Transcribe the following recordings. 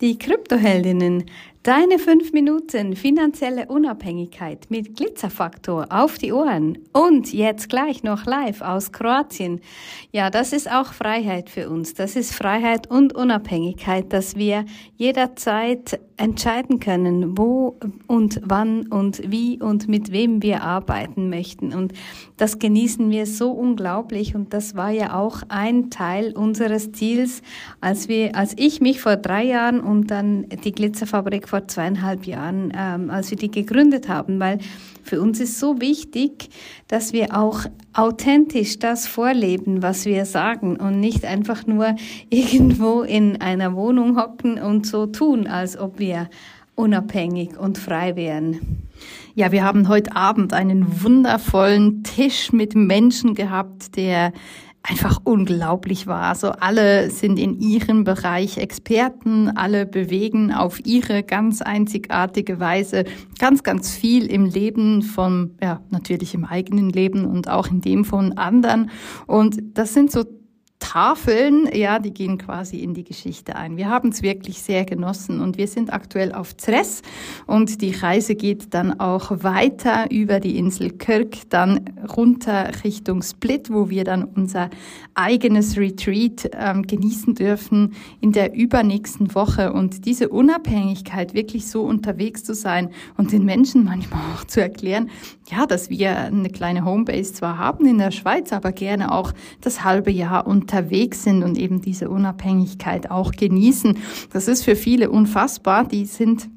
Die Kryptoheldinnen Deine fünf Minuten finanzielle Unabhängigkeit mit Glitzerfaktor auf die Ohren und jetzt gleich noch live aus Kroatien. Ja, das ist auch Freiheit für uns. Das ist Freiheit und Unabhängigkeit, dass wir jederzeit entscheiden können, wo und wann und wie und mit wem wir arbeiten möchten. Und das genießen wir so unglaublich. Und das war ja auch ein Teil unseres Ziels, als wir, als ich mich vor drei Jahren und dann die Glitzerfabrik vor zweieinhalb Jahren, ähm, als wir die gegründet haben, weil für uns ist so wichtig, dass wir auch authentisch das vorleben, was wir sagen und nicht einfach nur irgendwo in einer Wohnung hocken und so tun, als ob wir unabhängig und frei wären. Ja, wir haben heute Abend einen wundervollen Tisch mit Menschen gehabt, der einfach unglaublich war. Also alle sind in ihrem Bereich Experten, alle bewegen auf ihre ganz einzigartige Weise ganz, ganz viel im Leben von, ja, natürlich im eigenen Leben und auch in dem von anderen. Und das sind so Tafeln, ja, die gehen quasi in die Geschichte ein. Wir haben es wirklich sehr genossen und wir sind aktuell auf Zres und die Reise geht dann auch weiter über die Insel Kirk, dann runter Richtung Split, wo wir dann unser eigenes Retreat ähm, genießen dürfen in der übernächsten Woche und diese Unabhängigkeit wirklich so unterwegs zu sein und den Menschen manchmal auch zu erklären, ja, dass wir eine kleine Homebase zwar haben in der Schweiz, aber gerne auch das halbe Jahr unterwegs sind und eben diese Unabhängigkeit auch genießen. Das ist für viele unfassbar. Die sind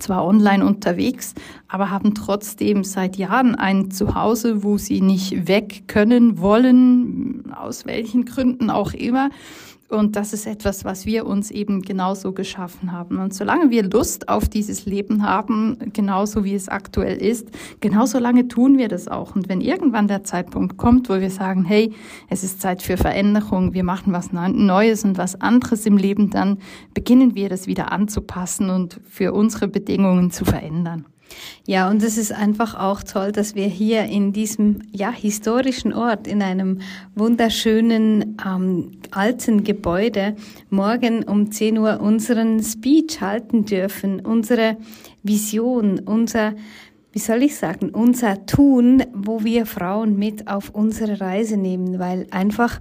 zwar online unterwegs, aber haben trotzdem seit Jahren ein Zuhause, wo sie nicht weg können wollen, aus welchen Gründen auch immer. Und das ist etwas, was wir uns eben genauso geschaffen haben. Und solange wir Lust auf dieses Leben haben, genauso wie es aktuell ist, genauso lange tun wir das auch. Und wenn irgendwann der Zeitpunkt kommt, wo wir sagen, hey, es ist Zeit für Veränderung, wir machen was Neues und was anderes im Leben, dann beginnen wir das wieder anzupassen und für unsere Bedingungen zu verändern. Ja, und es ist einfach auch toll, dass wir hier in diesem ja historischen Ort in einem wunderschönen ähm, alten Gebäude morgen um 10 Uhr unseren Speech halten dürfen, unsere Vision, unser wie soll ich sagen, unser Tun, wo wir Frauen mit auf unsere Reise nehmen, weil einfach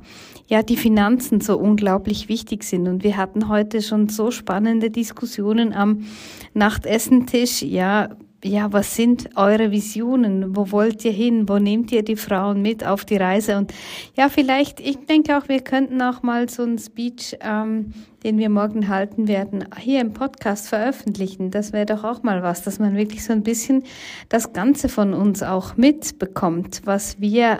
ja die Finanzen so unglaublich wichtig sind. Und wir hatten heute schon so spannende Diskussionen am Nachtessentisch. Ja, ja, was sind eure Visionen? Wo wollt ihr hin? Wo nehmt ihr die Frauen mit auf die Reise? Und ja, vielleicht, ich denke auch, wir könnten auch mal so einen Speech, ähm, den wir morgen halten werden, hier im Podcast veröffentlichen. Das wäre doch auch mal was, dass man wirklich so ein bisschen das Ganze von uns auch mitbekommt, was wir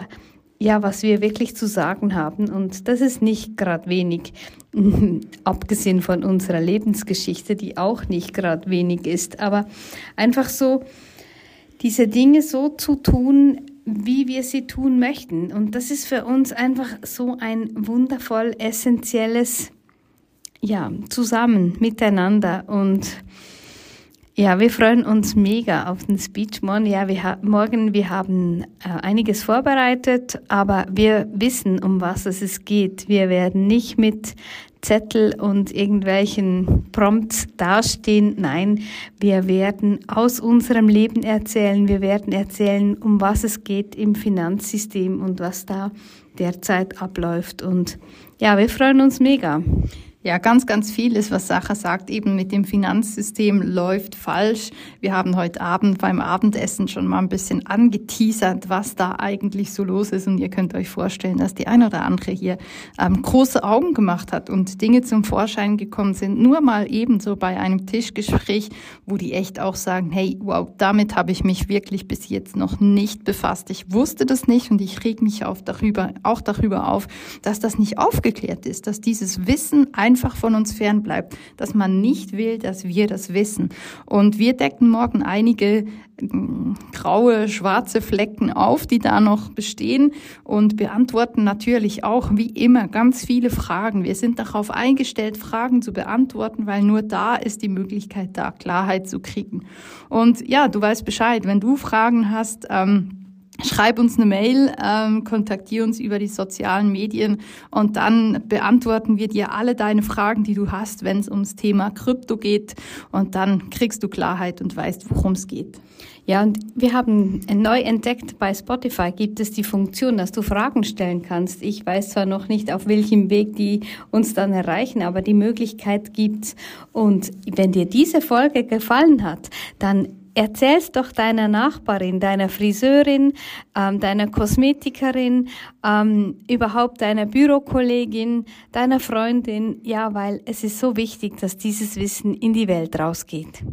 ja, was wir wirklich zu sagen haben. Und das ist nicht gerade wenig, abgesehen von unserer Lebensgeschichte, die auch nicht gerade wenig ist. Aber einfach so, diese Dinge so zu tun, wie wir sie tun möchten. Und das ist für uns einfach so ein wundervoll essentielles, ja, zusammen, miteinander und ja, wir freuen uns mega auf den Speech morgen. Ja, wir morgen, wir haben äh, einiges vorbereitet, aber wir wissen, um was es geht. Wir werden nicht mit Zettel und irgendwelchen Prompts dastehen. Nein, wir werden aus unserem Leben erzählen. Wir werden erzählen, um was es geht im Finanzsystem und was da derzeit abläuft. Und ja, wir freuen uns mega. Ja, ganz, ganz vieles, was Sacha sagt, eben mit dem Finanzsystem läuft falsch. Wir haben heute Abend beim Abendessen schon mal ein bisschen angeteasert, was da eigentlich so los ist. Und ihr könnt euch vorstellen, dass die eine oder andere hier ähm, große Augen gemacht hat und Dinge zum Vorschein gekommen sind. Nur mal ebenso bei einem Tischgespräch, wo die echt auch sagen, hey, wow, damit habe ich mich wirklich bis jetzt noch nicht befasst. Ich wusste das nicht und ich reg mich auf darüber, auch darüber auf, dass das nicht aufgeklärt ist, dass dieses Wissen einfach einfach von uns fern bleibt, dass man nicht will, dass wir das wissen. Und wir decken morgen einige mm, graue, schwarze Flecken auf, die da noch bestehen und beantworten natürlich auch wie immer ganz viele Fragen. Wir sind darauf eingestellt, Fragen zu beantworten, weil nur da ist die Möglichkeit da, Klarheit zu kriegen. Und ja, du weißt Bescheid, wenn du Fragen hast, ähm, Schreib uns eine Mail, ähm, kontaktier uns über die sozialen Medien und dann beantworten wir dir alle deine Fragen, die du hast, wenn es ums Thema Krypto geht. Und dann kriegst du Klarheit und weißt, worum es geht. Ja, und wir haben neu entdeckt, bei Spotify gibt es die Funktion, dass du Fragen stellen kannst. Ich weiß zwar noch nicht, auf welchem Weg die uns dann erreichen, aber die Möglichkeit gibt's. Und wenn dir diese Folge gefallen hat, dann erzähl's doch deiner Nachbarin, deiner Friseurin, ähm, deiner Kosmetikerin, ähm, überhaupt deiner Bürokollegin, deiner Freundin, ja, weil es ist so wichtig, dass dieses Wissen in die Welt rausgeht.